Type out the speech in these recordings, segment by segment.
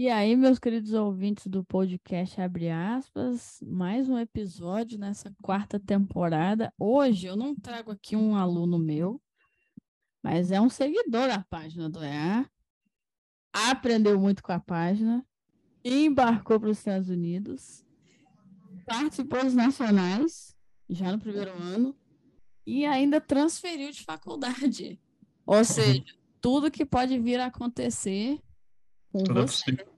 E aí, meus queridos ouvintes do podcast Abre aspas, mais um episódio nessa quarta temporada. Hoje eu não trago aqui um aluno meu, mas é um seguidor da página do EA. Aprendeu muito com a página, embarcou para os Estados Unidos, participou dos nacionais já no primeiro ano e ainda transferiu de faculdade. Ou seja, tudo que pode vir a acontecer com Tudo é você possível.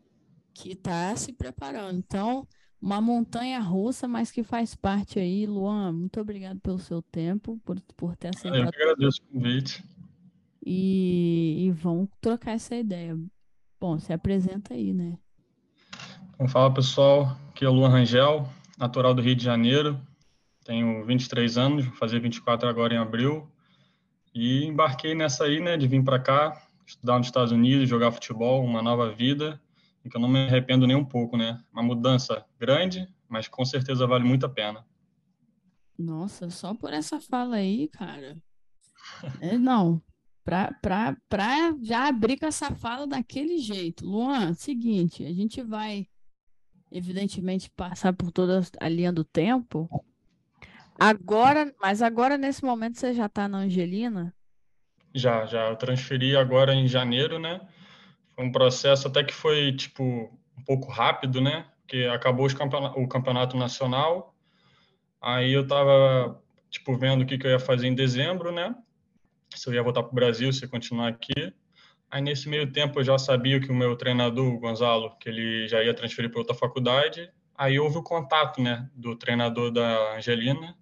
Que está se preparando. Então, uma montanha russa, mas que faz parte aí. Luan, muito obrigado pelo seu tempo, por, por ter Eu aceitado. que agradeço o convite. E, e vamos trocar essa ideia. Bom, se apresenta aí, né? Então, fala pessoal, aqui é o Luan Rangel, natural do Rio de Janeiro. Tenho 23 anos, vou fazer 24 agora em abril. E embarquei nessa aí, né, de vir para cá, estudar nos Estados Unidos, jogar futebol, uma nova vida, e que eu não me arrependo nem um pouco, né? Uma mudança grande, mas com certeza vale muito a pena. Nossa, só por essa fala aí, cara. É, não, pra, pra, pra já abrir com essa fala daquele jeito. Luan, seguinte, a gente vai, evidentemente, passar por toda a linha do tempo. Agora, mas agora, nesse momento, você já tá na Angelina? Já, já, eu transferi agora em janeiro, né? Um processo até que foi, tipo, um pouco rápido, né? Porque acabou o campeonato nacional, aí eu tava, tipo, vendo o que que eu ia fazer em dezembro, né? Se eu ia voltar pro Brasil, se continuar aqui. Aí, nesse meio tempo, eu já sabia que o meu treinador, o Gonzalo, que ele já ia transferir para outra faculdade. Aí houve o contato, né, do treinador da Angelina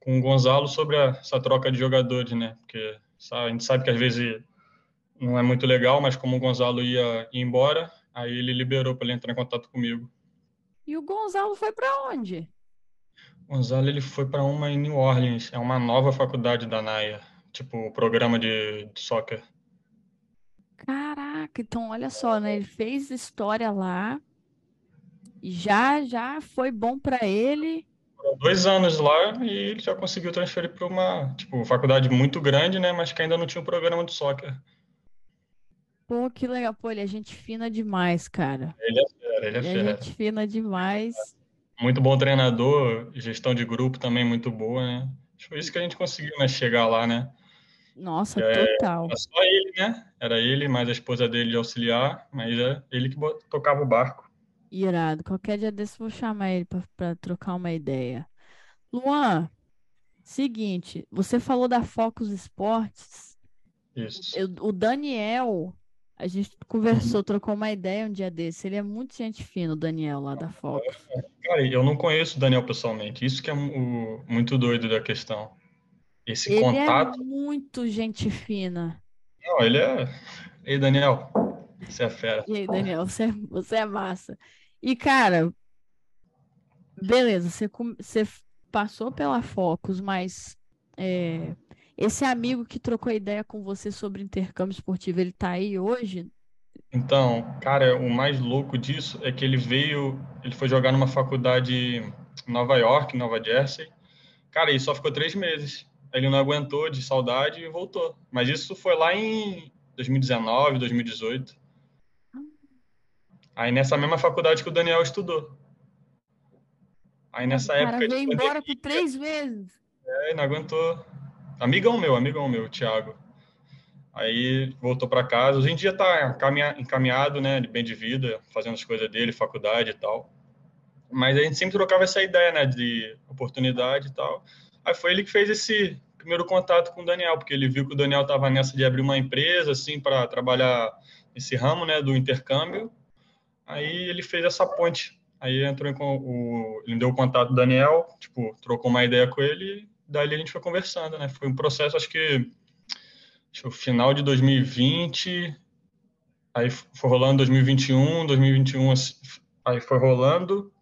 com o Gonzalo sobre a- essa troca de jogadores, né? Porque a gente sabe que às vezes não é muito legal, mas como o Gonzalo ia ir embora, aí ele liberou para ele entrar em contato comigo. E o Gonzalo foi pra onde? O Gonzalo ele foi para uma em New Orleans, é uma nova faculdade da NAIA, tipo programa de, de soccer. Caraca, então olha só, né? Ele fez história lá, já já foi bom pra ele. Dois anos lá e ele já conseguiu transferir para uma tipo faculdade muito grande, né? Mas que ainda não tinha um programa de soccer. Pô, que legal. Pô, ele é gente fina demais, cara. Ele é fera, ele é Ele é fera. gente fina demais. Muito bom treinador, gestão de grupo também muito boa, né? Foi isso que a gente conseguiu, né? Chegar lá, né? Nossa, É, total. Era só ele, né? Era ele, mais a esposa dele de auxiliar, mas é ele que tocava o barco. Irado. Qualquer dia desse eu vou chamar ele pra, pra trocar uma ideia. Luan, seguinte, você falou da Focus Esportes. Isso. Eu- o Daniel, a gente conversou, trocou uma ideia um dia desse. Ele é muito gente fina, o Daniel lá da Focus. Cara, eu não conheço o Daniel pessoalmente. Isso que é o, muito doido da questão. Esse Ele é contato. muito gente fina. Não, ele é. Ei, Daniel, você é fera. E aí, Daniel, você, é- você é massa. E, cara, beleza, você, você passou pela Focus, mas é, esse amigo que trocou ideia com você sobre intercâmbio esportivo, ele tá aí hoje? Então, cara, o mais louco disso é que ele veio, ele foi jogar numa faculdade em Nova York, Nova Jersey. Cara, ele só ficou três meses. Ele não aguentou de saudade e voltou. Mas isso foi lá em 2019, 2018. Aí nessa mesma faculdade que o Daniel estudou. Aí nessa O cara época veio embora por três meses. é, não aguentou. Amigão meu, amigão meu, Thiago. Aí voltou para casa. Hoje em dia tá caminha- encaminhado, né, bem de vida, fazendo as coisas dele, faculdade e tal. Mas a gente sempre trocava essa ideia, né, de oportunidade e tal. Aí foi ele que fez esse primeiro contato com o Daniel, porque ele viu que o Daniel estava nessa de abrir uma empresa, assim, para trabalhar nesse ramo, né, do intercâmbio. Aí ele fez essa ponte. Aí entrou em o, ele deu o contato do Daniel, tipo, trocou uma ideia com ele, daí a gente foi conversando, né? Foi um processo, acho que, acho final de 2020, aí foi rolando 2021, 2021, assim, aí foi rolando,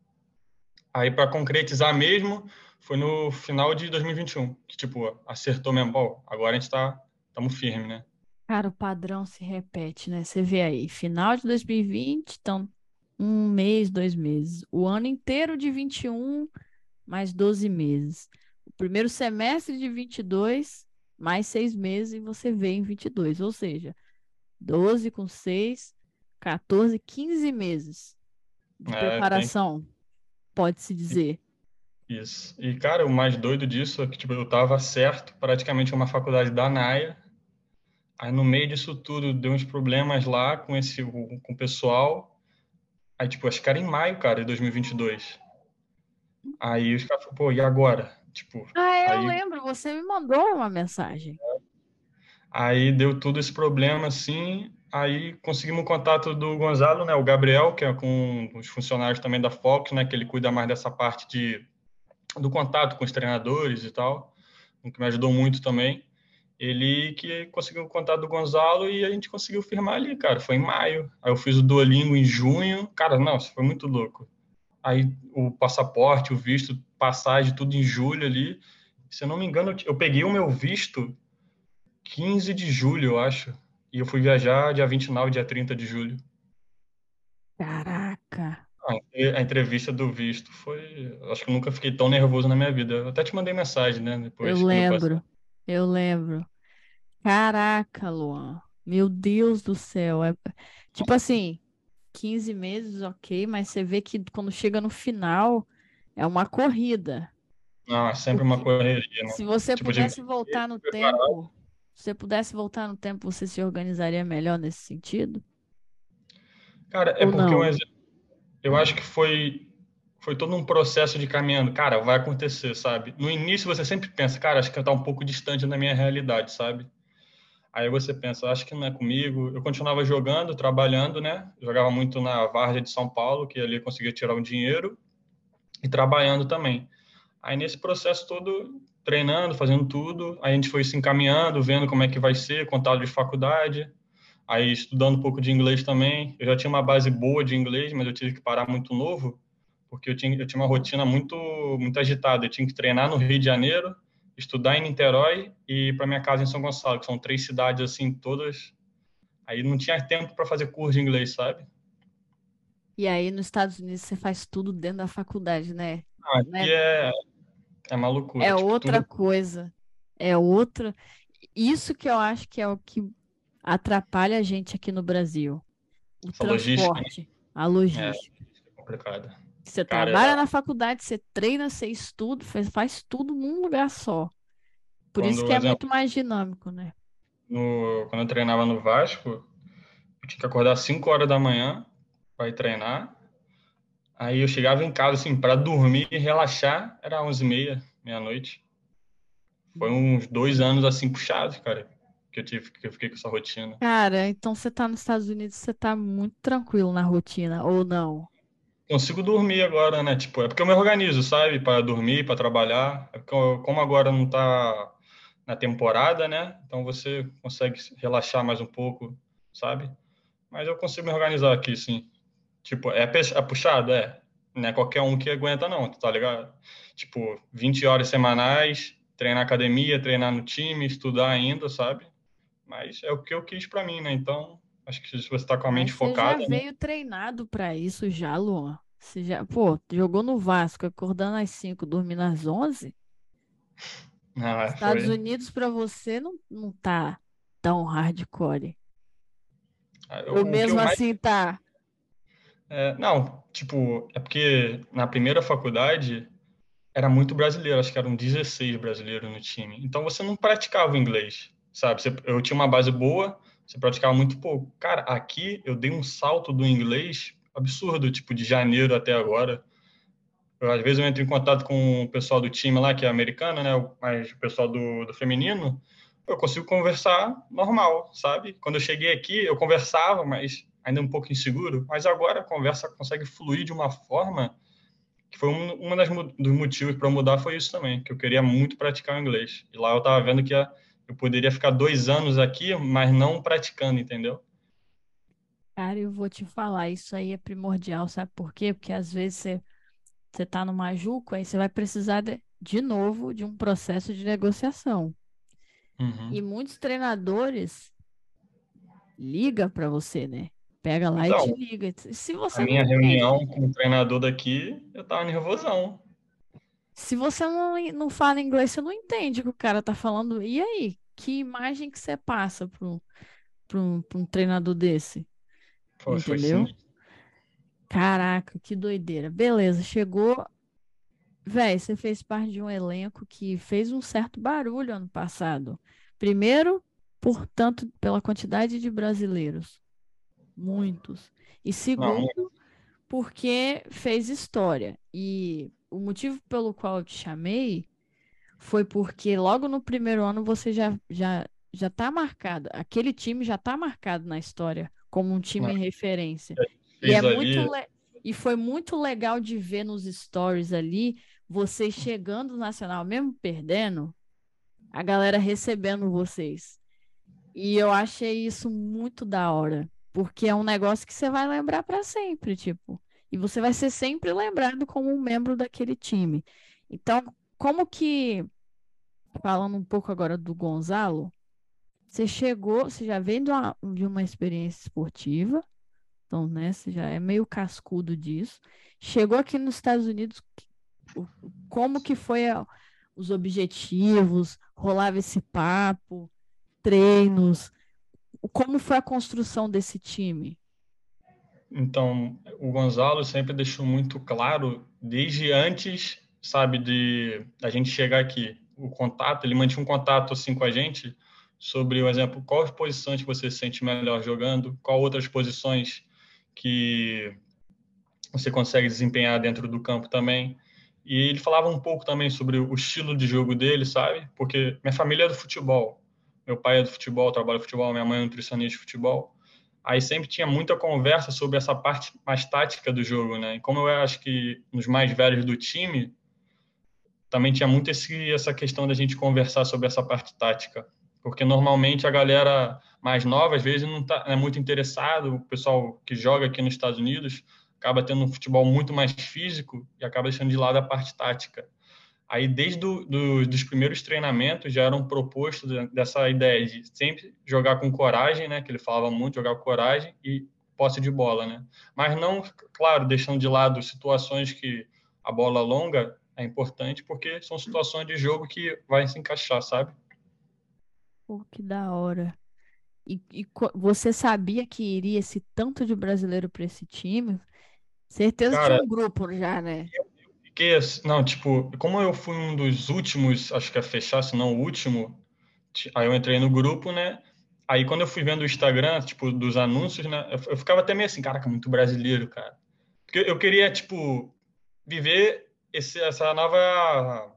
aí para concretizar mesmo, foi no final de 2021, que tipo, acertou mesmo, Bom, agora a gente tá, estamos firme, né? Cara, o padrão se repete, né? Você vê aí, final de 2020, então um mês, dois meses. O ano inteiro de 21, mais 12 meses. Primeiro semestre de 22, mais seis meses, e você vê em 22. Ou seja, 12 com 6, 14, 15 meses de É, preparação, pode-se dizer. Isso. E, cara, o mais doido disso é que, tipo, eu tava certo, praticamente uma faculdade da NAIA. Aí, no meio disso tudo, deu uns problemas lá com esse, com o pessoal. Aí, tipo, acho que era em maio, cara, de 2022. Aí os caras falaram, pô, e agora? Tipo, Ah, eu aí, lembro, você me mandou uma mensagem. aí deu tudo esse problema, assim. Aí conseguimos o contato do Gonzalo, né, o Gabriel, que é com os funcionários também da Fox, né, que ele cuida mais dessa parte de, do contato com os treinadores e tal, o que me ajudou muito também. Ele que conseguiu o contato do Gonzalo e a gente conseguiu firmar ali, cara. Foi em maio. Aí eu fiz o Duolingo em junho. Cara, nossa, foi muito louco. Aí o passaporte, o visto, passagem, tudo em julho ali. Se eu não me engano, eu, peguei o meu visto 15 de julho, eu acho. E eu fui viajar dia 29, dia 30 de julho. Caraca. A entrevista do visto foi. Acho que eu nunca fiquei tão nervoso na minha vida. Eu até te mandei mensagem, né? Depois Eu lembro, eu lembro. Caraca, Luan. Meu Deus do céu. É... Tipo assim, 15 meses, ok, mas você vê que quando chega no final, é uma corrida. Não, é sempre uma correria, né? se você Tipo, de pudesse voltar no preparado. tempo, se você pudesse voltar no tempo, você se organizaria melhor nesse sentido? Cara, é Ou porque um não? ex- eu acho que foi, foi todo um processo de caminhando. Cara, vai acontecer, sabe? No início você sempre pensa, cara, acho que tá um pouco distante da minha realidade, sabe? Aí você pensa, acho que não é comigo. Eu continuava jogando, trabalhando, né? Jogava muito na Várzea de São Paulo, que ali conseguia tirar um dinheiro, e trabalhando também. Aí nesse processo todo, treinando, fazendo tudo, aí a gente foi se encaminhando, vendo como é que vai ser, contato de faculdade, aí estudando um pouco de inglês também. Eu já tinha uma base boa de inglês, mas eu tive que parar muito novo, porque eu tinha, eu tinha uma rotina muito, muito agitada. Eu tinha que treinar no Rio de Janeiro, estudar em Niterói e para minha casa em São Gonçalo, que são três cidades assim, todas. Aí não tinha tempo para fazer curso de inglês, sabe? E aí nos Estados Unidos você faz tudo dentro da faculdade, né? Ah, Né? aqui é, é uma loucura. É tipo, outra tudo coisa. É outra. Isso que eu acho que é o que atrapalha a gente aqui no Brasil. O essa logística né? transporte, a é logística. complicada. Você Cara, trabalha na faculdade, você treina, você estuda, faz, faz tudo num lugar só. Por isso quando, que é exemplo, muito mais dinâmico, né? no, quando eu treinava no Vasco, eu tinha que acordar às 5 horas da manhã para ir treinar. Aí eu chegava em casa, assim, para dormir e relaxar, era 11h30, meia-noite. Foi uns dois anos, assim, puxados, cara, que eu tive, que eu fiquei com essa rotina. Cara, então você tá nos Estados Unidos, você tá muito tranquilo na rotina, ou não? Consigo dormir agora, né? Tipo, é porque eu me organizo, sabe? Para dormir, para trabalhar. É eu- como agora não tá na temporada, né? Então você consegue relaxar mais um pouco, sabe? Mas eu consigo me organizar aqui, sim. Tipo, é, é puxado? É. Não é qualquer um que aguenta, não, tá ligado? Tipo, 20 horas semanais, treinar na academia, treinar no time, estudar ainda, sabe? Mas é o que eu quis pra mim, né? Então, acho que se você tá com a Mas mente você já focada, né? veio treinado pra isso já, Luan. Você já, pô, jogou no Vasco, acordando às 5, dormindo às 11. Não, é, Estados foi. Unidos pra você não, não tá tão hardcore. Ah, eu- Ou mesmo mais assim tá. É, não, tipo, é porque na primeira faculdade era muito brasileiro, acho que eram 16 brasileiros no time. Então você não praticava o inglês, sabe? Eu tinha uma base boa, você praticava muito pouco. Cara, aqui eu dei um salto do inglês absurdo, tipo, de janeiro até agora. Eu, às vezes eu entro em contato com o pessoal do time lá, que é americano, né? Mas o pessoal do, do feminino, eu consigo conversar normal, sabe? Quando eu cheguei aqui, eu conversava, mas ainda um pouco inseguro. Mas agora a conversa consegue fluir de uma forma que foi um, uma das dos motivos para mudar foi isso também, que eu queria muito praticar o inglês. E lá eu tava vendo que ia- eu poderia ficar dois anos aqui, mas não praticando, entendeu? Cara, eu vou te falar, isso aí é primordial, sabe por quê? Porque às vezes você, você tá no majuco, aí você vai precisar de, de novo de um processo de negociação. Uhum. E muitos treinadores ligam pra você, né? Pega lá e Então, te liga. Se a você não minha reunião com o treinador daqui, eu tava nervosão. Se você não, não fala inglês, você não entende o que o cara tá falando. E aí? Que imagem que você passa para um, pra um, treinador desse? Foi, entendeu? Caraca, que doideira. Beleza, chegou. Véi, você fez parte de um elenco que fez um certo barulho ano passado. Primeiro, portanto, pela quantidade de brasileiros. Muitos. E segundo, Não. porque fez história. E o motivo pelo qual eu te chamei foi porque logo no primeiro ano você já, já, já tá marcado. Aquele time já tá marcado na história como um time em referência. E é muito le... e foi muito legal de ver nos stories ali vocês chegando no Nacional, mesmo perdendo, a galera recebendo vocês. E eu achei isso muito da hora, porque é um negócio que você vai lembrar para sempre, tipo, e você vai ser sempre lembrado como um membro daquele time. Então, como que falando um pouco agora do Gonzalo, você chegou, você já vem de uma, de uma experiência esportiva, então, né, você já é meio cascudo disso. Chegou aqui nos Estados Unidos, como que foi a, os objetivos, rolava esse papo, treinos, como foi a construção desse time? Então, o Gonzalo sempre deixou muito claro, desde antes, sabe, de a gente chegar aqui, o contato, ele mantinha um contato assim com a gente sobre, por exemplo, quais posições você se sente melhor jogando, qual outras posições que você consegue desempenhar dentro do campo também. E ele falava um pouco também sobre o estilo de jogo dele, sabe? Porque minha família é do futebol. Meu pai é do futebol, trabalha futebol, minha mãe é nutricionista de futebol. Aí sempre tinha muita conversa sobre essa parte mais tática do jogo, né? E como eu acho que nos mais velhos do time, também tinha muito esse, essa questão da gente conversar sobre essa parte tática. Porque normalmente a galera mais nova, às vezes, não tá, é muito interessado, o pessoal que joga aqui nos Estados Unidos acaba tendo um futebol muito mais físico e acaba deixando de lado a parte tática. Aí, desde do, do, dos primeiros treinamentos, já eram propostos dessa ideia de sempre jogar com coragem, né? Que ele falava muito, jogar com coragem e posse de bola, né? Mas não, claro, deixando de lado situações que a bola longa é importante, porque são situações de jogo que vai se encaixar, sabe? Pô, que da hora. E, e você sabia que iria esse tanto de brasileiro para esse time? Certeza Cara, tinha um grupo já, né? Eu fiquei não, tipo, como eu fui um dos últimos, acho que a fechar, se não o último, aí eu entrei no grupo, né? Aí quando eu fui vendo o Instagram, tipo, dos anúncios, né? Eu, eu ficava até meio assim, caraca, muito brasileiro, cara. Porque eu queria, tipo, viver esse, essa nova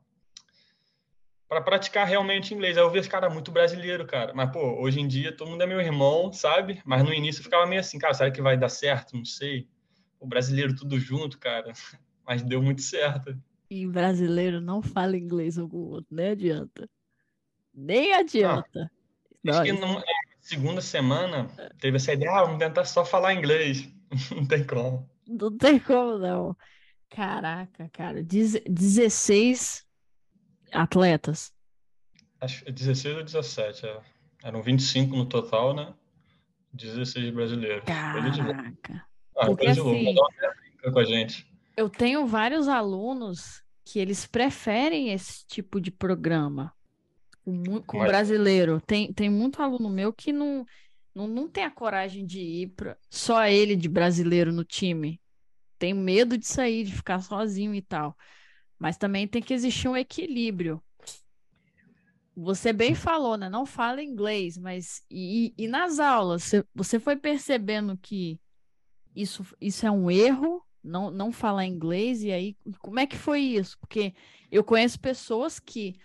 para praticar realmente inglês. Aí eu vi esse cara muito brasileiro, cara. Mas, pô, hoje em dia todo mundo é meu irmão, sabe? Mas no início eu ficava meio assim, cara, será que vai dar certo? Não sei. O brasileiro tudo junto, cara. Mas deu muito certo. E brasileiro não fala inglês algum outro, nem adianta. Nem adianta. Ah, acho que na segunda semana teve essa ideia, ah, vamos tentar só falar inglês. não tem como. Não tem como, não. Caraca, cara. Dez, 16 atletas? Acho que 16 ou 17, é. Eram 25 no total, né? 16 brasileiros. Caraca. Ah, Porque, assim, com a gente. Eu tenho vários alunos que eles preferem esse tipo de programa com, com Mas... brasileiro. Tem, tem muito aluno meu que não, não, não tem a coragem de ir para só ele de brasileiro no time. Tem medo de sair, de ficar sozinho e tal. Mas também tem que existir um equilíbrio. Você bem falou, né? Não fala inglês, mas e, e nas aulas, você, você foi percebendo que isso, isso é um erro, não, não falar inglês, e aí como é que foi isso? Porque eu conheço pessoas que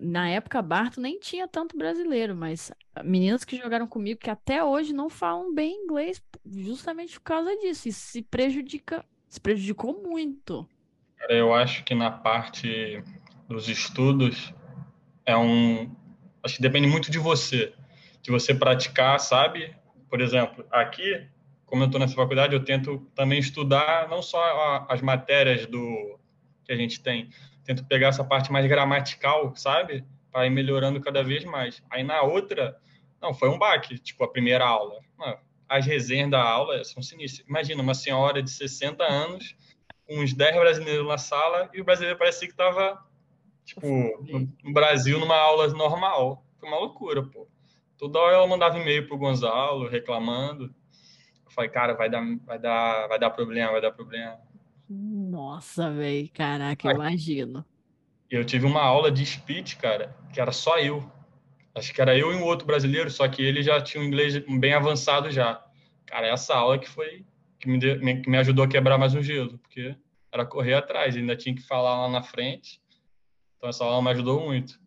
na época Barto nem tinha tanto brasileiro, mas meninas que jogaram comigo que até hoje não falam bem inglês justamente por causa disso. Isso se prejudica, se prejudicou muito. Eu acho que na parte dos estudos é um. Acho que depende muito de você, de você praticar, sabe? Por exemplo, aqui, como eu estou nessa faculdade, eu tento também estudar não só as matérias do que a gente tem, tento pegar essa parte mais gramatical, sabe? Para ir melhorando cada vez mais. Aí na outra, não, foi um baque, tipo a primeira aula. As resenhas da aula são sinistras. Imagina uma senhora de 60 anos uns 10 brasileiros na sala e o brasileiro parecia que estava tipo, no, no, Brasil numa aula normal. Foi uma loucura, pô. Toda hora ela mandava e-mail pro Gonzalo reclamando. Falei, cara, vai dar, vai dar, vai dar problema, vai dar problema. Nossa, velho, caraca, Aí, imagino. Eu tive uma aula de speech, cara, que era só eu. Acho que era eu e um outro brasileiro, só que ele já tinha um inglês bem avançado já. Cara, essa aula que foi que me, deu, que me ajudou a quebrar mais um gelo, porque era correr atrás, ainda tinha que falar lá na frente. Então essa aula me ajudou muito.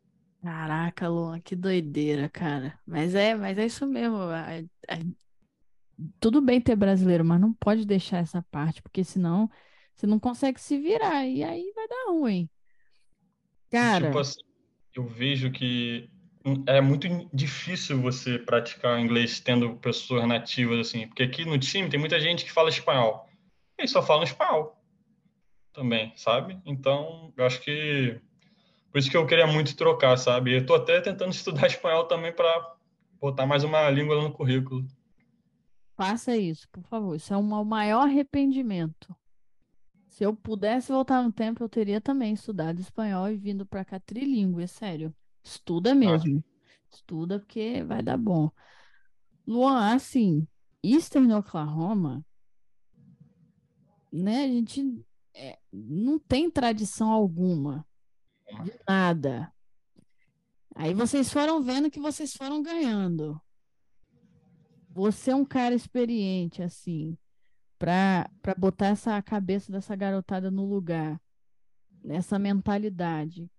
Caraca, Luan, que doideira, cara. Mas é, mas é isso mesmo. É, é, tudo bem ter brasileiro, mas não pode deixar essa parte, porque senão você não consegue se virar e aí vai dar ruim. Cara, tipo assim, eu vejo que é muito difícil você praticar inglês tendo pessoas nativas assim, porque aqui no time tem muita gente que fala espanhol. E só fala espanhol também, sabe? Então, eu acho que por isso que eu queria muito trocar, sabe? Eu tô até tentando estudar espanhol também para botar mais uma língua no currículo. Faça isso, por favor. Isso é o maior arrependimento. Se eu pudesse voltar no tempo, eu teria também estudado espanhol e vindo para cá trilíngue, é sério. Estuda mesmo. Estuda porque vai dar bom. Luan, assim, Eastern Oklahoma, né? A gente é, não tem tradição alguma de nada. Aí vocês foram vendo que vocês foram ganhando. Você é um cara experiente, assim, para botar essa cabeça dessa garotada no lugar, nessa mentalidade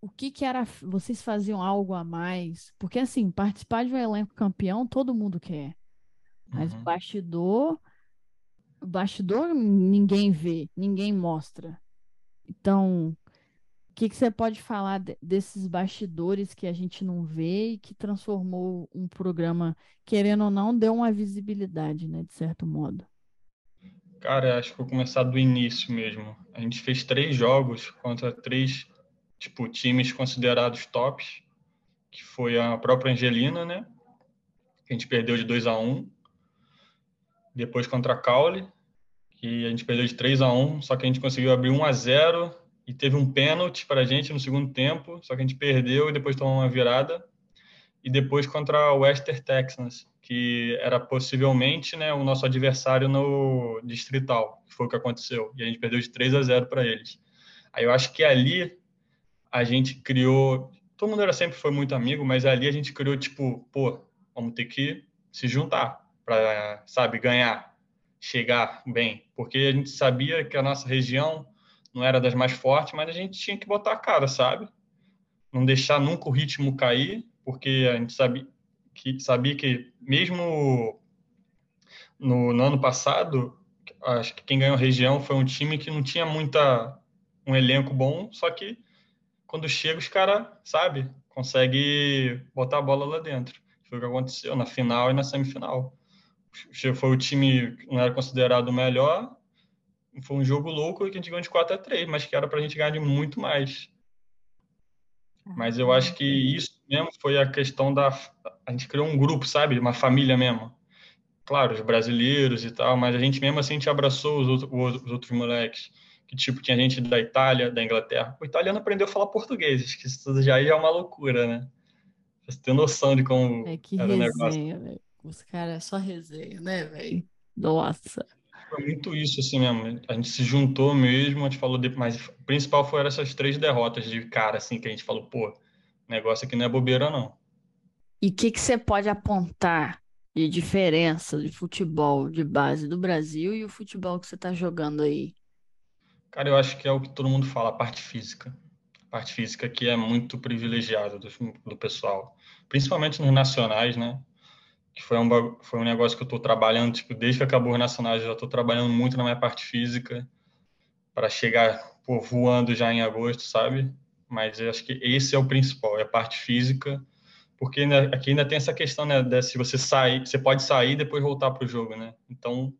o que que era, vocês faziam algo a mais? Porque assim, participar de um elenco campeão todo mundo quer. Mas uhum. bastidor, bastidor ninguém vê, ninguém mostra. Então, o que que você pode falar de, desses bastidores que a gente não vê e que transformou um programa, querendo ou não, deu uma visibilidade, né, de certo modo? Cara, acho que vou começar do início mesmo. A gente fez três jogos contra três tipo, times considerados tops, que foi a própria Angelina, né? Que a gente perdeu de 2 a 1 Depois contra a Caule, que a gente perdeu de 3 a 1 só que a gente conseguiu abrir 1 a 0 e teve um pênalti para a gente no segundo tempo, só que a gente perdeu e depois tomou uma virada. E depois contra o Western Texans, que era possivelmente né, o nosso adversário no distrital, que foi o que aconteceu. E a gente perdeu de 3 a 0 para eles. Aí eu acho que ali a gente criou. Todo mundo era sempre foi muito amigo, mas ali a gente criou tipo, pô, vamos ter que se juntar para, sabe, ganhar, chegar bem, porque a gente sabia que a nossa região não era das mais fortes, mas a gente tinha que botar a cara, sabe? Não deixar nunca o ritmo cair, porque a gente sabia que, sabia que mesmo no, no ano passado, acho que quem ganhou a região foi um time que não tinha muita um elenco bom, só que quando chega, os caras, sabe, consegue botar a bola lá dentro. Foi o que aconteceu na final e na semifinal. Foi o time que não era considerado o melhor. Foi um jogo louco que a gente ganhou de 4 a 3, mas que era para a gente ganhar de muito mais. Mas eu acho que isso mesmo foi a questão da. A gente criou um grupo, sabe? Uma família mesmo. Claro, os brasileiros e tal, mas a gente mesmo assim a gente abraçou os outros, os outros moleques que tipo tinha gente da Itália, da Inglaterra. O italiano aprendeu a falar português, que isso já é uma loucura, né? Pra você ter noção de como é que era resenha, velho. Os caras é só resenha, né, velho? Nossa. Foi muito isso, assim mesmo. A gente se juntou mesmo, a gente falou, de... mas o principal foram essas três derrotas de cara, assim, que a gente falou, pô, negócio aqui não é bobeira, não. E o que, que você pode apontar de diferença de futebol de base do Brasil e o futebol que você está jogando aí? Cara, eu acho que é o que todo mundo fala, a parte física. A parte física que é muito privilegiada do, do pessoal, principalmente nos nacionais, né? Que foi um, foi um negócio que eu estou trabalhando, tipo, desde que acabou os nacionais, eu já estou trabalhando muito na minha parte física para chegar pô, voando já em agosto, sabe? Mas eu acho que esse é o principal, é a parte física, porque ainda, aqui ainda tem essa questão, né, de se você sair, você pode sair e depois voltar para o jogo, né? Então,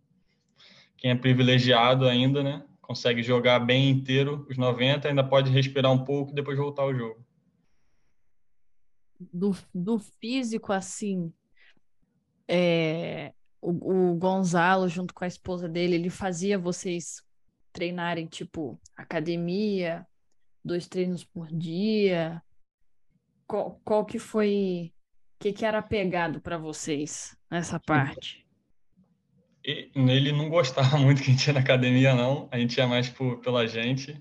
quem é privilegiado ainda, né, consegue jogar bem inteiro os 90, ainda pode respirar um pouco e depois voltar ao jogo. Do, do físico, assim, é, o, o Gonzalo, junto com a esposa dele, ele fazia vocês treinarem, tipo, academia, dois treinos por dia? Qual, qual que foi, o que, que era pegado para vocês nessa parte? ele não gostava muito que a gente ia na academia, não. A gente ia mais por, pela gente.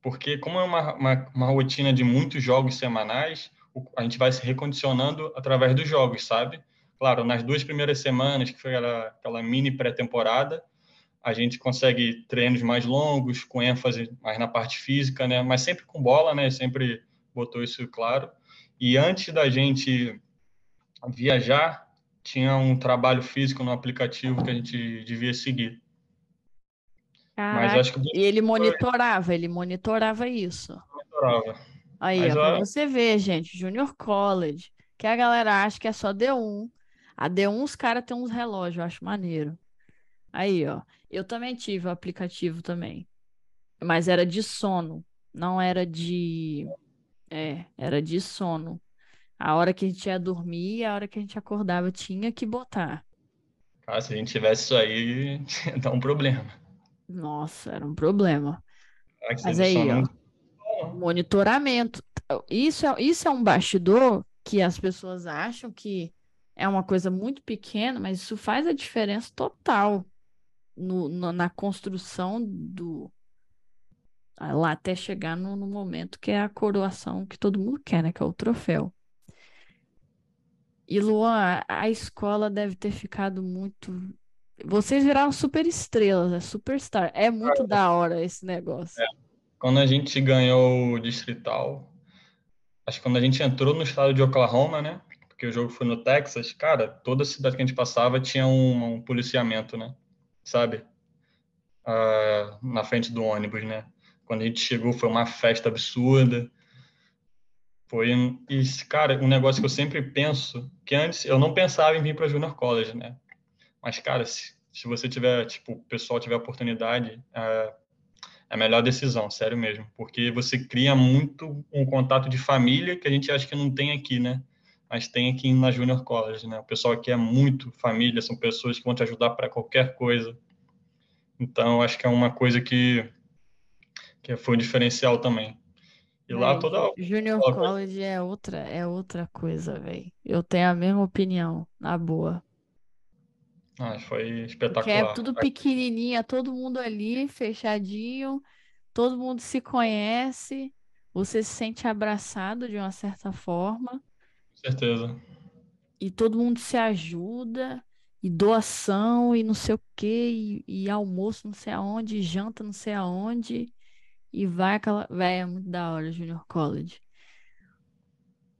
Porque, como é uma, uma, uma rotina de muitos jogos semanais, a gente vai se recondicionando através dos jogos, sabe? Claro, nas duas primeiras semanas, que foi aquela, aquela mini pré-temporada, a gente consegue treinos mais longos, com ênfase mais na parte física, né? Mas sempre com bola, né? Sempre botou isso claro. E antes da gente viajar, tinha um trabalho físico no aplicativo que a gente devia seguir. Caraca, Mas acho que e ele monitorava, ele monitorava isso. Monitorava. Aí, Mas, ó, você ver, gente, Junior College, que a galera acha que é só D1. A D1 os caras têm uns relógios, eu acho maneiro. Aí, ó. Eu também tive o aplicativo também. Mas era de sono, não era de. É, era de sono. A hora que a gente ia dormir e a hora que a gente acordava tinha que botar. Ah, se a gente tivesse isso aí, dá um problema. Nossa, era um problema. Ah, Mas aí, ó, monitoramento. Isso é, isso é um bastidor que as pessoas acham que é uma coisa muito pequena, mas isso faz a diferença total no, no, na construção do. Lá até chegar no, no, momento que é a coroação que todo mundo quer, né? Que é o troféu. E Luan, a escola deve ter ficado muito. Vocês viraram super estrelas, é superstar. É muito da hora esse negócio. É. Quando a gente ganhou o distrital, acho que quando a gente entrou no estado de Oklahoma, né? Porque o jogo foi no Texas, cara, toda cidade que a gente passava tinha um, um policiamento, né? sabe? Uh, na frente do ônibus, né? Quando a gente chegou foi uma festa absurda. Foi, e, cara, um negócio que eu sempre penso, que antes eu não pensava em vir para Junior College, né? Mas, cara, se, se você tiver, tipo, o pessoal tiver oportunidade, é, é a melhor decisão, sério mesmo. Porque você cria muito um contato de família que a gente acha que não tem aqui, né? Mas tem aqui na Junior College, né? O pessoal aqui é muito família, são pessoas que vão te ajudar para qualquer coisa. Então, acho que é uma coisa que, que foi um diferencial também. E lá toda Junior College é outra, é outra coisa, velho. Eu tenho a mesma opinião, na boa. Ah, foi espetacular. Porque é tudo pequenininho, é todo mundo ali, fechadinho, todo mundo se conhece, você se sente abraçado de uma certa forma certeza. E todo mundo se ajuda, e doação, e não sei o quê, e, e almoço não sei aonde, e janta não sei aonde, e vai aquela. Véi, é muito da hora, Junior College.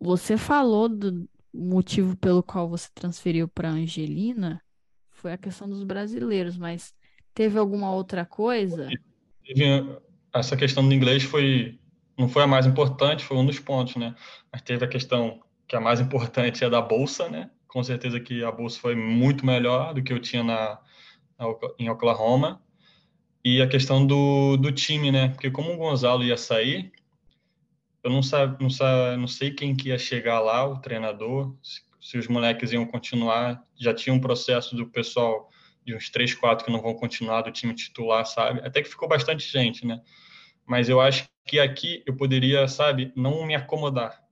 Você falou do motivo pelo qual você transferiu para Angelina, foi a questão dos brasileiros, mas teve alguma outra coisa? Teve, essa questão do inglês foi não foi a mais importante, foi um dos pontos, né? Mas teve a questão que a mais importante é da bolsa, né? Com certeza que a bolsa foi muito melhor do que eu tinha na, na em Oklahoma. E a questão do, do time, né? Porque como o Gonzalo ia sair, eu não, sabe, não, sabe, não sei quem que ia chegar lá, o treinador, se, se, os moleques iam continuar. Já tinha um processo do pessoal de uns três, quatro que não vão continuar do time titular, sabe? Até que ficou bastante gente, né? Mas eu acho que aqui eu poderia, sabe, não me acomodar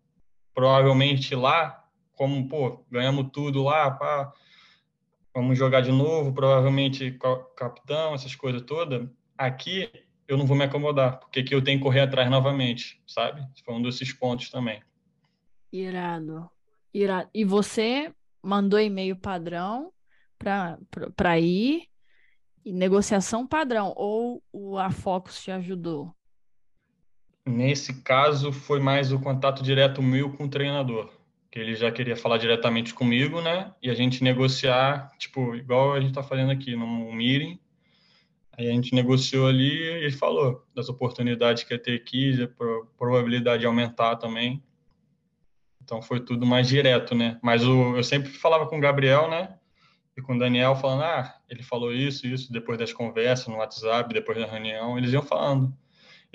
provavelmente lá, como, pô, ganhamos tudo lá, pá, vamos jogar de novo, provavelmente capitão, essas coisas todas. Aqui eu não vou me acomodar, porque aqui eu tenho que correr atrás novamente, sabe? Foi um desses pontos também. Irado. Irado. E você mandou e-mail padrão para ir, e negociação padrão, ou a Focus te ajudou? Nesse caso, foi mais o contato direto meu com o treinador, que ele já queria falar diretamente comigo, né? E a gente negociar, tipo, igual a gente está fazendo aqui no meeting. Aí a gente negociou ali e ele falou das oportunidades que ia ter aqui, a probabilidade de aumentar também. Então foi tudo mais direto, né? Mas o, eu sempre falava com o Gabriel, né? E com o Daniel falando, ah, ele falou isso, isso, depois das conversas no WhatsApp, depois da reunião, eles iam falando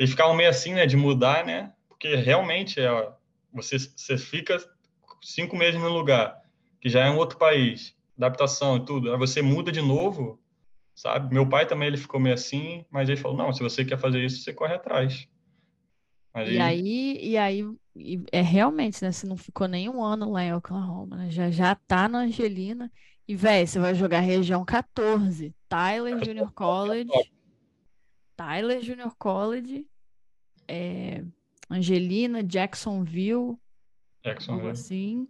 eles ficavam meio assim, né, de mudar, né? Porque realmente é, você, você fica cinco meses no lugar, que já é um outro país, adaptação e tudo, aí você muda de novo, sabe? Meu pai também ele ficou meio assim, mas ele falou: não, se você quer fazer isso, você corre atrás. E aí, e aí é realmente, né? Você não ficou nem um ano lá em Oklahoma, né? Já já tá na Angelina. E, velho, você vai jogar região 14, Tyler Junior College. Tyler Junior College, é, Angelina, Jacksonville, Jacksonville. assim.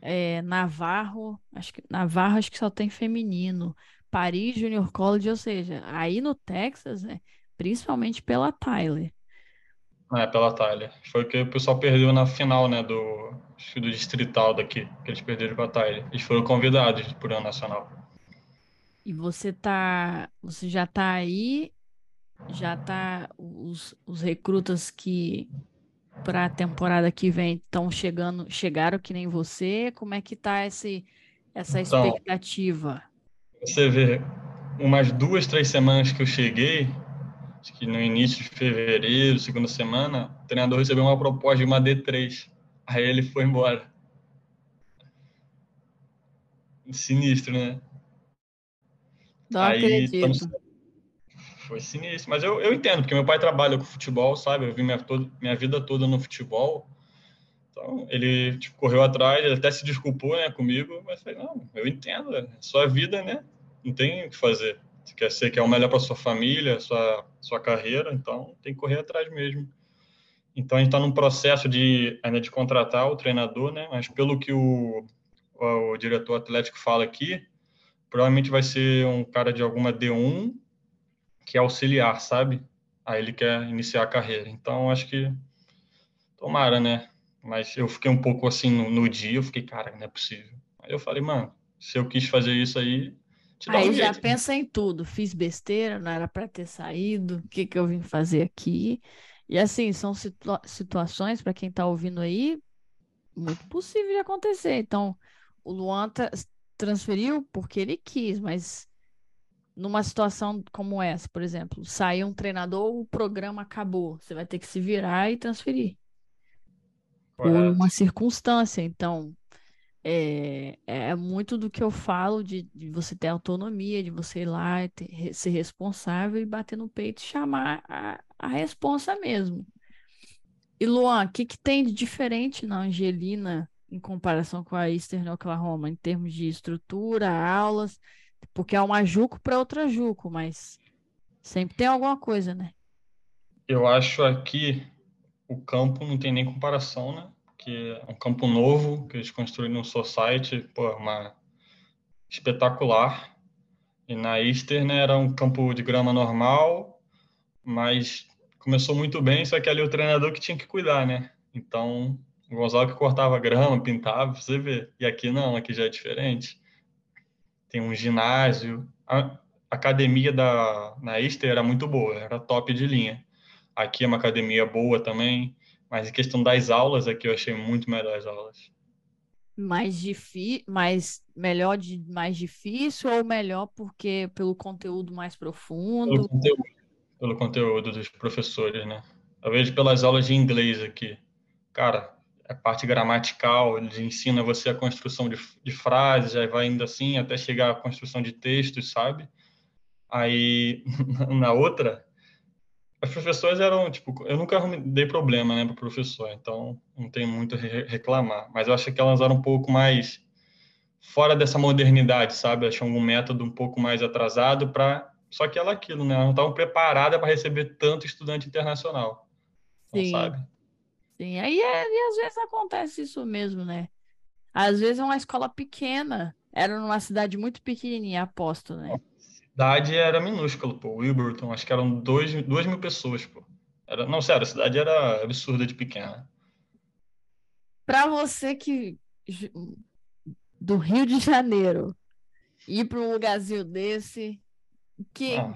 É, Navarro, acho que Navarro acho que só tem feminino. Paris Junior College, ou seja, aí no Texas, né, principalmente pela Tyler. É, pela Tyler. Foi o que o pessoal perdeu na final, né, do, do distrital daqui, que eles perderam para a Tyler. Eles foram convidados por ano nacional. E você tá, você já tá aí, já tá os, os recrutas que para a temporada que vem estão chegando, chegaram que nem você. Como é que tá esse essa então, expectativa? Você vê, umas duas, três semanas que eu cheguei, acho que no início de fevereiro, segunda semana, o treinador recebeu uma proposta de uma D3. Aí ele foi embora. Sinistro, né? Não Aí, acredito. Foi sinistro. Mas eu, eu entendo, porque meu pai trabalha com futebol, sabe? Eu vi minha, todo, minha vida toda no futebol. Então, ele tipo, correu atrás, ele até se desculpou né, comigo, mas falei, não, eu entendo, é sua vida, né? Não tem o que fazer. Você quer ser que é o melhor para sua família, sua sua carreira, então tem que correr atrás mesmo. Então a gente está num processo de ainda de contratar o treinador, né? Mas pelo que o, o, diretor atlético fala aqui, provavelmente vai ser um cara de alguma D1 que é auxiliar, sabe? Aí ele quer iniciar a carreira. Então acho que tomara, né? Mas eu fiquei um pouco assim no, no dia, eu fiquei, cara, não é possível. Aí eu falei, mano, se eu quis fazer isso aí, Aí um já jeito. pensa em tudo. Fiz besteira, não era para ter saído. O que, que eu vim fazer aqui? E assim, são situa situações, para quem está ouvindo aí, muito possível de acontecer. Então, o Luan tra transferiu porque ele quis, mas numa situação como essa, por exemplo, saiu um treinador, o programa acabou. Você vai ter que se virar e transferir. Por uma circunstância. Então, é, é muito do que eu falo de, de você ter autonomia, de você ir lá, ter, ser responsável e bater no peito e chamar a, a responsa mesmo. E Luan, o que, que tem de diferente na Angelina em comparação com a Eastern Oklahoma, em termos de estrutura, aulas? Porque é uma Juco para outra Juco, mas sempre tem alguma coisa, né? Eu acho aqui o campo não tem nem comparação, né? que é um campo novo que eles construíram no Society, pô, uma espetacular. E na Easter, né, era um campo de grama normal, mas começou muito bem, só que ali o treinador que tinha que cuidar, né? Então, o Gonzalo que cortava grama, pintava, você vê. E aqui não, aqui já é diferente. Tem um ginásio. A academia da na Easter era muito boa, era top de linha. Aqui é uma academia boa também. Mas em questão das aulas aqui, eu achei muito melhor as aulas. Mais difícil, mais melhor de mais difícil ou melhor porque pelo conteúdo mais profundo? Pelo conteúdo, pelo conteúdo dos professores, né? Eu vejo pelas aulas de inglês aqui. Cara, a parte gramatical, eles ensinam você a construção de, de frases, aí vai indo assim até chegar à construção de textos, sabe? Aí na outra, as professores eram, tipo, eu nunca dei problema, né, para professor, então não tem muito a reclamar. Mas eu acho que elas eram um pouco mais fora dessa modernidade, sabe? Acham um método um pouco mais atrasado para. Só que ela é aquilo, né? Elas não estavam preparadas para receber tanto estudante internacional. Então, Sim. Sabe? Sim, aí é, e às vezes acontece isso mesmo, né? Às vezes é uma escola pequena, era numa cidade muito pequenininha, aposto, né? cidade era minúscula, pô. Wilburton, acho que eram dois, duas mil pessoas, pô. Era, não, sério, a cidade era absurda de pequena. Para você que do Rio de Janeiro ir para um lugarzinho desse, que ah.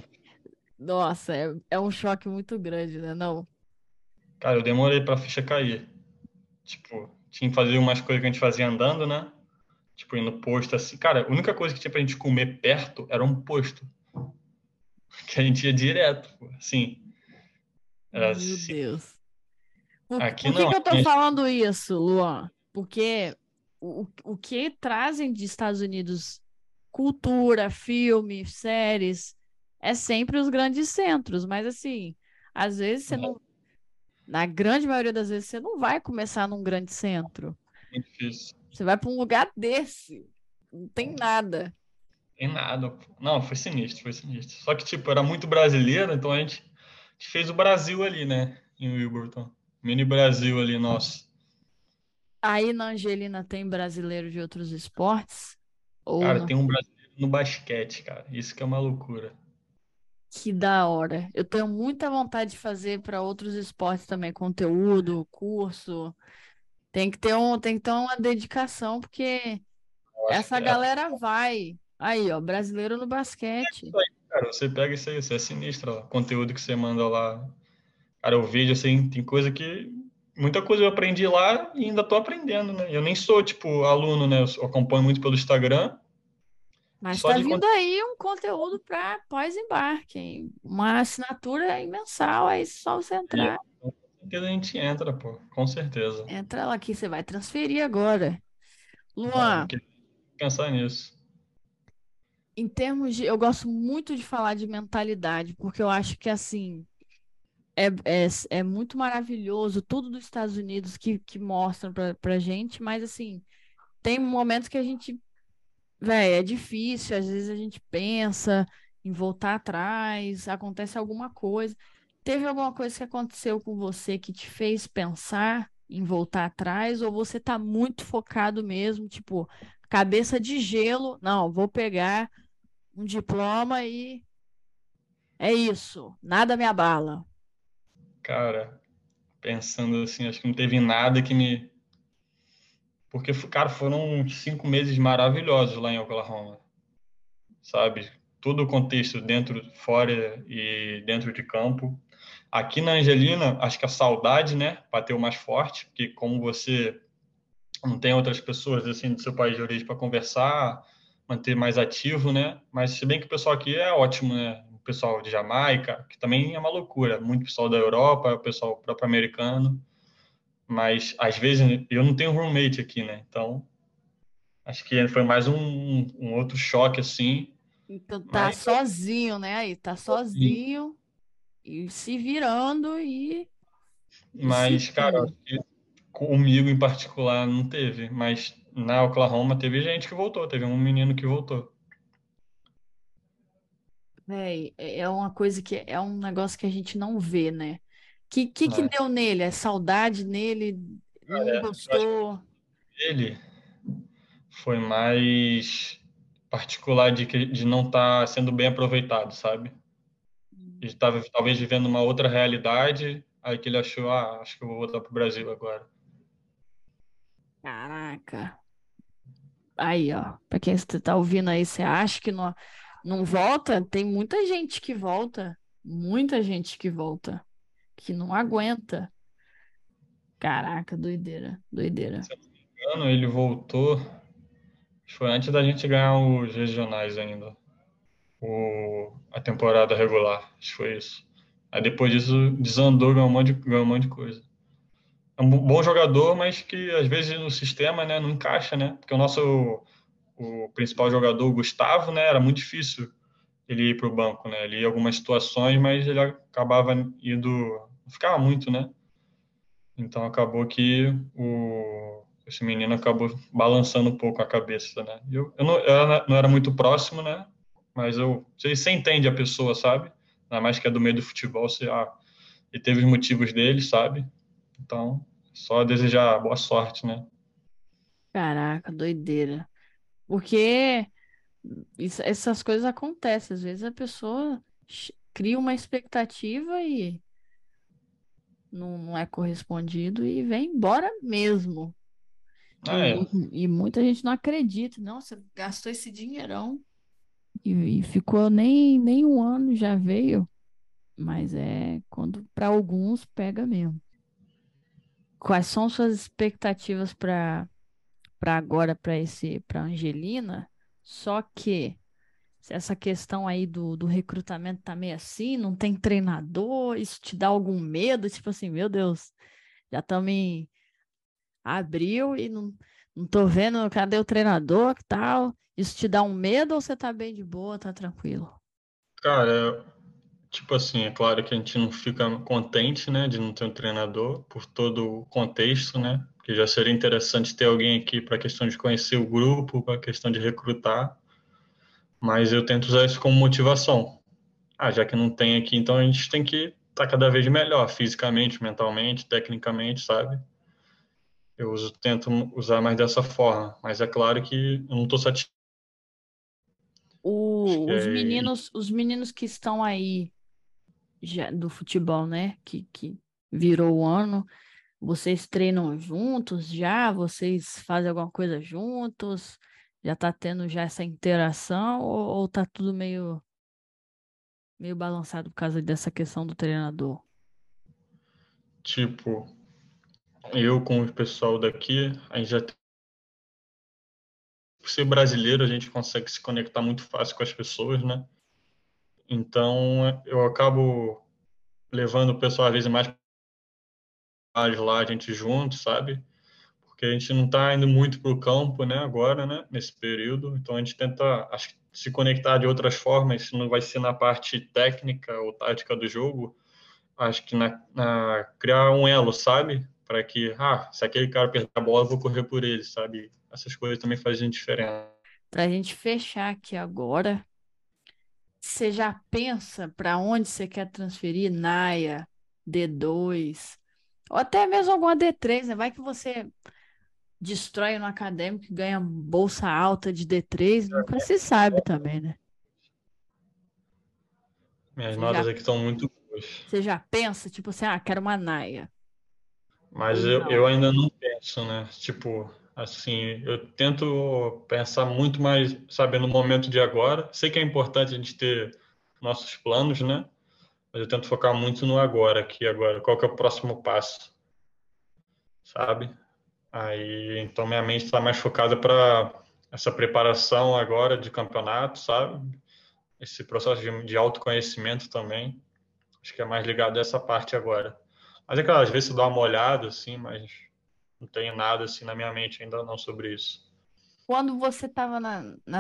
nossa, é, é um choque muito grande, né? Não. Cara, eu demorei para a ficha cair. Tipo, tinha que fazer umas coisas que a gente fazia andando, né? Tipo, ir no posto assim. Cara, a única coisa que tinha pra gente comer perto era um posto. Que a gente ia direto, assim. Era Meu assim. Deus. Por, Aqui por que, não, que eu tô gente... falando isso, Luan? Porque o, o que trazem de Estados Unidos cultura, filme, séries, é sempre os grandes centros, mas assim, às vezes você não. Na grande maioria das vezes você não vai começar num grande centro. É difícil. Você vai para um lugar desse. não tem nada. Tem nada. Não, foi sinistro, foi sinistro. Só que, tipo, era muito brasileiro, então a gente, a gente fez o Brasil ali, né? Em Wilburton. Mini Brasil ali, nosso. Aí na Angelina tem brasileiro de outros esportes? Ou Cara, não? tem um brasileiro no basquete, cara. Isso que é uma loucura. Que da hora. Eu tenho muita vontade de fazer para outros esportes também, conteúdo, curso. Tem que ter um, tem que ter uma dedicação, porque essa é. galera vai. Aí, ó, brasileiro no basquete. Cara, você pega isso aí, isso é sinistro, ó. O conteúdo que você manda lá. Cara, eu vejo assim, tem coisa que. Muita coisa eu aprendi lá e ainda tô aprendendo, né? Eu nem sou, tipo, aluno, né? Eu acompanho muito pelo Instagram. Mas tá de vindo con- aí um conteúdo para pós-embarque, hein? Uma assinatura mensal, aí só você entrar. Com certeza a gente entra, pô. Com certeza. Entra lá aqui, você vai transferir agora. Luan, queria pensar nisso. em termos de. Eu gosto muito de falar de mentalidade, porque eu acho que, assim, é, é, é muito maravilhoso tudo dos Estados Unidos que, que mostram pra, pra gente, mas, assim, tem momentos que a gente. Véi, é difícil, às vezes a gente pensa em voltar atrás, acontece alguma coisa. Teve alguma coisa que aconteceu com você que te fez pensar em voltar atrás, ou você tá muito focado mesmo, tipo, cabeça de gelo, não, vou pegar um diploma e é isso, nada me abala. Cara, pensando assim, acho que não teve nada que me. Porque, cara, foram cinco meses maravilhosos lá em Oklahoma. Sabe? Todo o contexto dentro, fora e dentro de campo. Aqui na Angelina, acho que a saudade, né, bateu mais forte, porque como você não tem outras pessoas assim do seu país de origem para conversar, manter mais ativo, né? Mas se bem que o pessoal aqui é ótimo, né? O pessoal de Jamaica, que também é uma loucura, muito pessoal da Europa, o pessoal próprio americano. Mas às vezes eu não tenho roommate aqui, né? Então acho que foi mais um, um outro choque assim. Então tá Mas sozinho, né? Aí tá sozinho e se virando e, e se Mas, cara, comigo em particular não teve. Mas na Oklahoma teve gente que voltou, teve um menino que voltou. Véi, é é uma coisa que é um negócio que a gente não vê, né? Que que, que deu nele? É saudade nele? Não É, gostou? ele foi mais particular de, que- de não estar sendo bem aproveitado, sabe? Ele estava talvez vivendo uma outra realidade, aí que ele achou, ah, acho que eu vou voltar pro Brasil agora. Caraca. Aí, ó, pra quem você tá ouvindo aí, você acha que não, não volta? Tem muita gente que volta, muita gente que volta, que não aguenta. Caraca, doideira, doideira. Se eu não me engano, ele voltou, foi antes da gente ganhar os regionais ainda, o, a temporada regular, acho que foi isso. Aí depois disso desandou, ganhou um monte de, ganhou um monte de coisa. É um bom jogador, mas que às vezes no sistema, né, não encaixa, né? Porque o nosso o principal jogador, o Gustavo, né, era muito difícil ele ir para o banco, né? Ele ia algumas situações, mas ele acabava indo, ficava muito, né? Então acabou que o esse menino acabou balançando um pouco a cabeça, né? Eu, eu, não, eu não era muito próximo, né? Mas eu, você, você entende a pessoa, sabe? Ainda mais que é do meio do futebol, você, ah, ele teve os motivos dele, sabe? Então, só desejar boa sorte, né? Caraca, doideira. Porque isso- essas coisas acontecem. Às vezes a pessoa cria uma expectativa e não, não é correspondido e vem embora mesmo. E, Ah, é. mu- e muita gente não acredita. Não, você gastou esse dinheirão e, e ficou nem, nem um ano, já veio. Mas é quando para alguns pega mesmo. Quais são suas expectativas para para agora, para esse, para Angelina? Só que essa questão aí do, do recrutamento tá meio assim, não tem treinador, isso te dá algum medo? Tipo assim, meu Deus, já estamos em abril e não, não tô vendo cadê o treinador, que tal? Isso te dá um medo ou você tá bem de boa, tá tranquilo? Cara, tipo assim, é claro que a gente não fica contente, né, de não ter um treinador por todo o contexto, né? Que já seria interessante ter alguém aqui para a questão de conhecer o grupo, para a questão de recrutar, mas eu tento usar isso como motivação. Ah, já que não tem aqui, então a gente tem que estar tá cada vez melhor, fisicamente, mentalmente, tecnicamente, sabe? Eu uso, tento usar mais dessa forma, mas é claro que eu não estou satisfeito. O, os é... meninos, os meninos que estão aí já, do futebol, né? Que, que virou o ano, vocês treinam juntos já? Vocês fazem alguma coisa juntos? Já tá tendo já essa interação ou, ou tá tudo meio meio balançado por causa dessa questão do treinador? Tipo, eu com o pessoal daqui, a gente já tem... Por ser brasileiro, a gente consegue se conectar muito fácil com as pessoas, né? Então, eu acabo levando o pessoal às vezes mais lá, a gente junto, sabe? Porque a gente não está indo muito para o campo, né, agora, né, nesse período. Então, a gente tenta, acho se conectar de outras formas, se não vai ser na parte técnica ou tática do jogo, acho que na, na criar um elo, sabe? Para que, ah, se aquele cara perder a bola, eu vou correr por ele, sabe? Essas coisas também fazem diferença. Para a gente fechar aqui agora, você já pensa para onde você quer transferir Naia, D2, ou até mesmo alguma D3, né? Vai que você destrói no acadêmico e ganha bolsa alta de D3, nunca se sabe também, né? Minhas você notas já... aqui estão muito boas. Você já pensa, tipo assim, ah, quero uma naia. Mas eu, eu ainda não penso, né? Tipo, assim, eu tento pensar muito mais, sabe, no momento de agora. Sei que é importante a gente ter nossos planos, né? Mas eu tento focar muito no agora, aqui agora. Qual que é o próximo passo? Sabe? Aí, então minha mente está mais focada para essa preparação agora de campeonato, sabe? Esse processo de, de autoconhecimento também. Acho que é mais ligado a essa parte agora. Mas é claro, às vezes você dá uma olhada, assim, mas não tenho nada assim na minha mente ainda não sobre isso. Quando você estava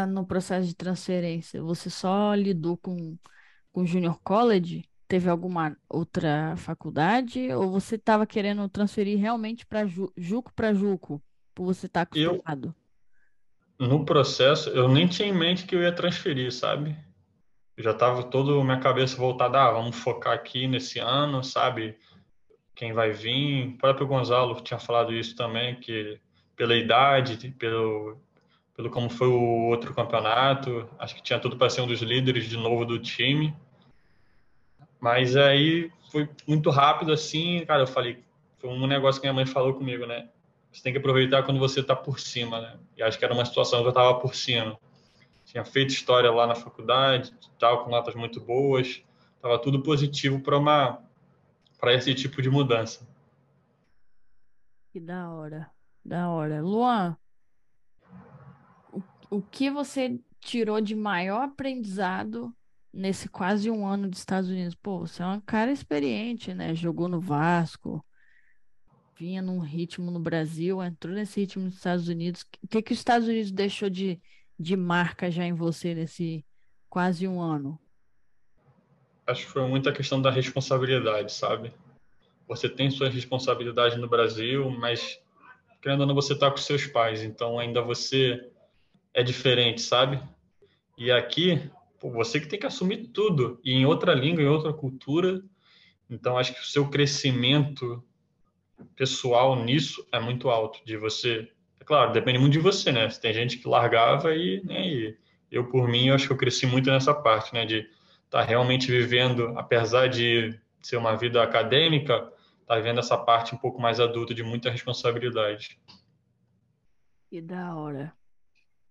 no processo de transferência, você só lidou com, com Junior College? Teve alguma outra faculdade ou você estava querendo transferir realmente para Ju, Juco para Juco, por você estar tá acostumado? Eu, no processo, eu nem tinha em mente que eu ia transferir, sabe? Eu já estava todo minha cabeça voltada, ah, vamos focar aqui nesse ano, sabe? Quem vai vir. O próprio Gonzalo tinha falado isso também, que pela idade, pelo, pelo como foi o outro campeonato, acho que tinha tudo para ser um dos líderes de novo do time. Mas aí foi muito rápido assim, cara, eu falei, foi um negócio que minha mãe falou comigo, né? Você tem que aproveitar quando você tá por cima, né? E acho que era uma situação que eu tava por cima. Tinha feito história lá na faculdade, tal, com notas muito boas, tava tudo positivo para uma para esse tipo de mudança. Que da hora. Da hora. Luan, o, o que você tirou de maior aprendizado nesse quase um ano dos Estados Unidos. Pô, você é um cara experiente, né? Jogou no Vasco, vinha num ritmo no Brasil, entrou nesse ritmo nos Estados Unidos. O que que os Estados Unidos deixou de, de marca já em você nesse quase um ano? Acho que foi muita questão da responsabilidade, sabe? Você tem suas responsabilidades no Brasil, mas querendo ou não, você está com seus pais, então ainda você é diferente, sabe? E aqui pô, você que tem que assumir tudo, e em outra língua, em outra cultura. Então, acho que o seu crescimento pessoal nisso é muito alto, de você... É claro, depende muito de você, né? Tem gente que largava e, né, e eu, por mim, eu acho que eu cresci muito nessa parte, né? De estar tá realmente vivendo, apesar de ser uma vida acadêmica, tá vivendo essa parte um pouco mais adulta, de muita responsabilidade. Que da hora.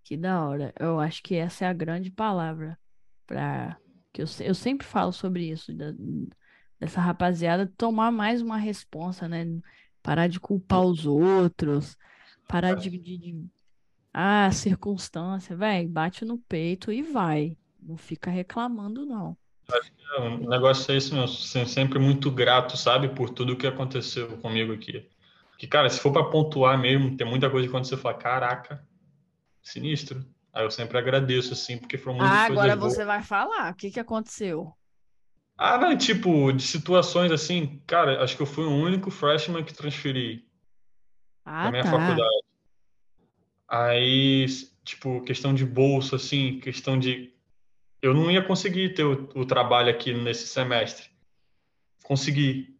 Que da hora. Eu acho que essa é a grande palavra para que eu, eu sempre falo sobre isso da, dessa rapaziada tomar mais uma responsa, né? Parar de culpar os outros, parar de, de, de ah, circunstância, velho, bate no peito e vai. Não fica reclamando, não. O negócio é isso ser sempre muito grato, sabe, por tudo que aconteceu comigo aqui. Que, cara, se for para pontuar mesmo, tem muita coisa quando você fala, caraca, sinistro. Aí eu sempre agradeço, assim, porque foram muitas ah, agora você vai falar. O que, que aconteceu? Ah, não, tipo, de situações assim, cara, acho que eu fui o único freshman que transferi. ah, da minha tá. faculdade. Aí, tipo, questão de bolsa, assim, questão de. Eu não ia conseguir ter o, o trabalho aqui nesse semestre. Consegui.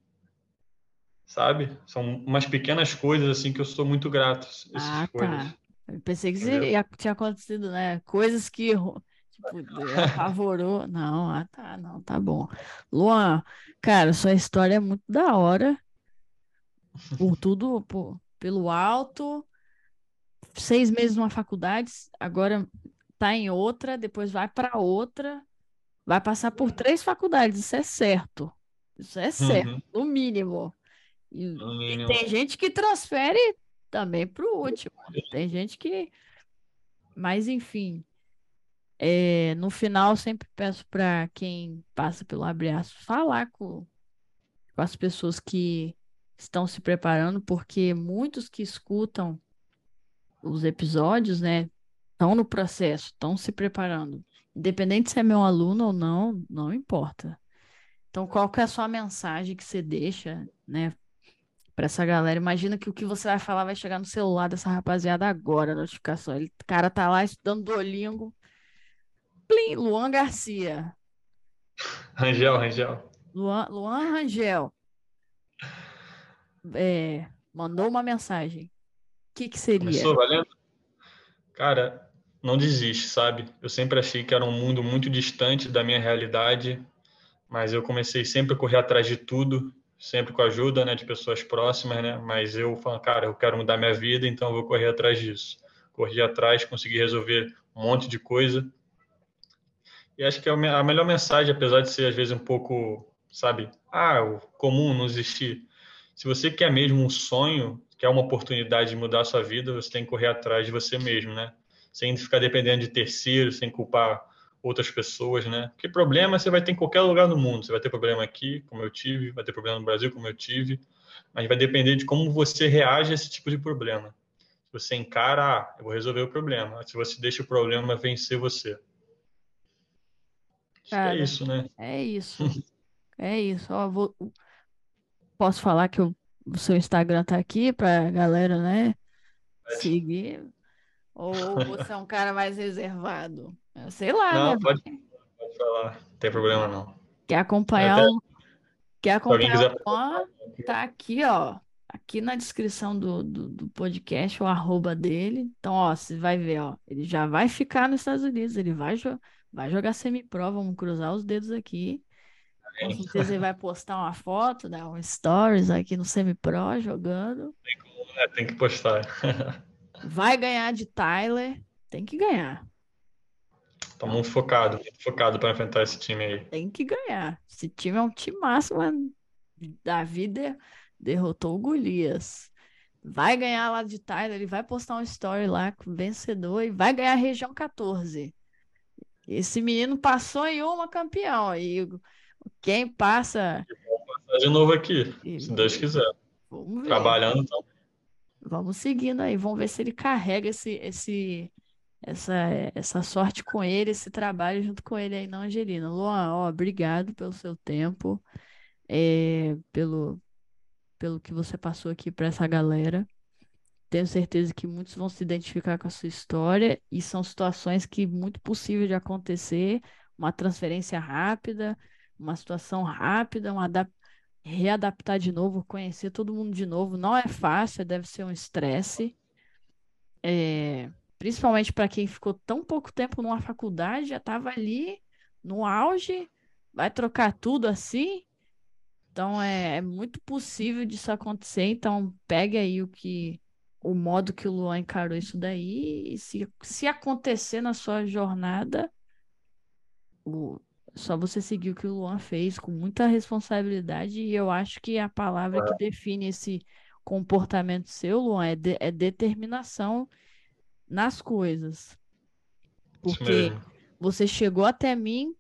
Sabe? São umas pequenas coisas, assim, que eu sou muito grato. Essas Ah, coisas. tá. Eu pensei que Entendeu? ia, tinha acontecido, né? Coisas que, tipo, apavorou. Não, ah, tá, não, tá bom. Luan, cara, sua história é muito da hora. Por tudo, por, pelo alto. Seis meses numa faculdade, agora tá em outra, depois vai para outra. Vai passar por três faculdades, isso é certo. Isso é certo, Uhum, no mínimo. E, no e mínimo. tem gente que transfere também para o último. Tem gente que. Mas, enfim, é, no final, sempre peço para quem passa pelo Aspas falar com, com as pessoas que estão se preparando, porque muitos que escutam os episódios, né, estão no processo, estão se preparando. Independente se é meu aluno ou não, não importa. Então, qual que é a sua mensagem que você deixa, né, para essa galera? Imagina que o que você vai falar vai chegar no celular dessa rapaziada agora, a notificação. Ele, o cara tá lá estudando Duolingo. Plim, Luan Garcia. Rangel, Rangel. Luan, Luan Rangel. É, mandou uma mensagem. O que que seria? Começou valendo? Cara, não desiste, sabe? Eu sempre achei que era um mundo muito distante da minha realidade, mas eu comecei sempre a correr atrás de tudo, sempre com a ajuda, né, de pessoas próximas, né? Mas eu falo, cara, eu quero mudar minha vida, então eu vou correr atrás disso. Corri atrás, consegui resolver um monte de coisa. E acho que é a me- a melhor mensagem, apesar de ser às vezes um pouco, sabe, ah, o comum não existir. Se você quer mesmo um sonho, quer uma oportunidade de mudar a sua vida, você tem que correr atrás de você mesmo, né? Sem ficar dependendo de terceiros, sem culpar outras pessoas, né? Porque problema você vai ter em qualquer lugar do mundo. Você vai ter problema aqui, como eu tive, vai ter problema no Brasil, como eu tive, mas vai depender de como você reage a esse tipo de problema. Se você encara, ah, eu vou resolver o problema. Se você deixa o problema vencer você. É Cara, isso, né? é isso. É isso. Ó, vou- posso falar que o seu Instagram tá aqui pra galera, né, seguir? Ou você é um cara mais reservado? Sei lá, né? Não, pode, pode falar. Não tem problema não. Quer acompanhar Até o, quer acompanhar quiser o? Tá aqui, ó. Aqui na descrição do, do, do podcast, o arroba dele. Então, ó, você vai ver, ó. Ele já vai ficar nos Estados Unidos, ele vai, jo vai jogar semi-pro, vamos cruzar os dedos aqui. Com certeza ele vai postar uma foto, né, um stories aqui no semi-pro jogando. É, tem que postar. Vai ganhar de Tyler, tem que ganhar. Tô muito focado, muito focado para enfrentar esse time aí. Tem que ganhar. Esse time é um time máximo, mano. Davi de- derrotou o Golias. Vai ganhar lá de Tyler, ele vai postar um story lá com vencedor e vai ganhar a região 14. Esse menino passou em uma campeão. E quem passa. Tá de novo aqui, e- se Deus quiser. Vamos ver. Trabalhando, então. Vamos seguindo aí. Vamos ver se ele carrega esse, esse, essa, essa sorte com ele, esse trabalho junto com ele aí na Angelina. Luan, ó, obrigado pelo seu tempo, é, pelo, pelo que você passou aqui para essa galera. Tenho certeza que muitos vão se identificar com a sua história e são situações que muito possível de acontecer, uma transferência rápida, uma situação rápida, um adap- readaptar de novo, conhecer todo mundo de novo, não é fácil, deve ser um estresse, é, principalmente para quem ficou tão pouco tempo numa faculdade, já estava ali no auge, vai trocar tudo assim. Então é, é muito possível disso acontecer. Então pegue aí o que o modo que o Luan encarou isso daí e se, se acontecer na sua jornada, o- só você seguir o que o Luan fez com muita responsabilidade e eu acho que a palavra que define esse comportamento seu, Luan, é, de- é determinação nas coisas. Porque mesmo. você chegou até mim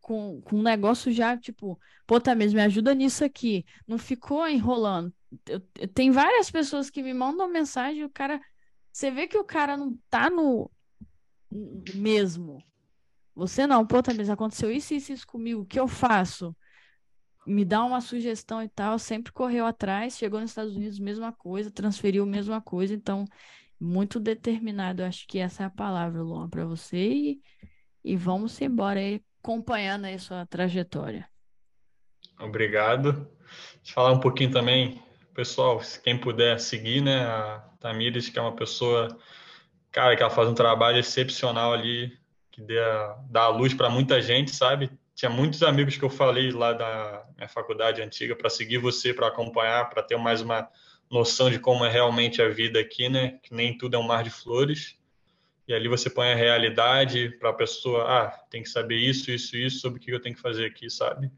com, com um negócio já, tipo, pô, Tamires, me ajuda nisso aqui. Não ficou enrolando. Eu, eu- tem várias pessoas que me mandam mensagem e o cara. Você vê que o cara não tá no mesmo. Você não, pô, Tamires, aconteceu isso, isso, isso comigo. O que eu faço? me dá uma sugestão e tal, sempre correu atrás, chegou nos Estados Unidos, mesma coisa, transferiu mesma coisa, então muito determinado, acho que essa é a palavra, Luan, para você e, e vamos embora aí acompanhando aí sua trajetória. Obrigado. Eu falar um pouquinho também, pessoal, quem puder seguir, né, a Tamires, que é uma pessoa, cara, que ela faz um trabalho excepcional ali, que dá, dá luz para muita gente, sabe? Tinha muitos amigos que eu falei lá da minha faculdade antiga para seguir você, para acompanhar, para ter mais uma noção de como é realmente a vida aqui, né? Que nem tudo é um mar de flores. E ali você põe a realidade para a pessoa, ah, tem que saber isso, isso, isso sobre o que eu tenho que fazer aqui, sabe?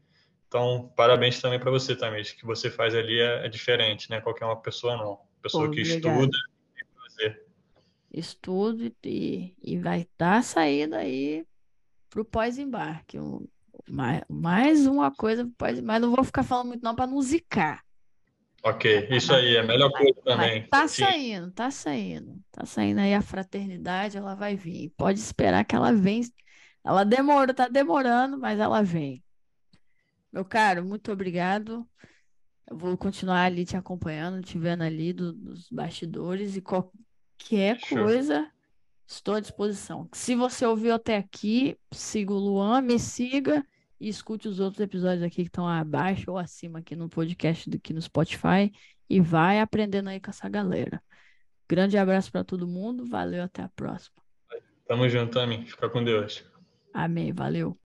Então, parabéns também para você, também. O que você faz ali é, é, diferente, né? Qualquer uma pessoa não. Pessoa Pô, que obrigado. estuda. Estudo e, e vai estar saindo aí para o pós-embarque. Mais, mais uma coisa, mas não vou ficar falando muito não para não zicar. Ok, isso aí, é a melhor coisa também. Mas tá Sim. saindo, tá saindo. Tá saindo aí a fraternidade, ela vai vir. Pode esperar que ela vem. Ela demora, tá demorando, mas ela vem. Meu caro, muito obrigado. Eu vou continuar ali te acompanhando, te vendo ali do, dos bastidores e qualquer Show. coisa, estou à disposição. Se você ouviu até aqui, siga o Luan, me siga e escute os outros episódios aqui que estão abaixo ou acima aqui no podcast aqui no Spotify e vai aprendendo aí com essa galera. Grande abraço para todo mundo, valeu, até a próxima. Tamo junto, Tami. Fica com Deus. Amém, valeu.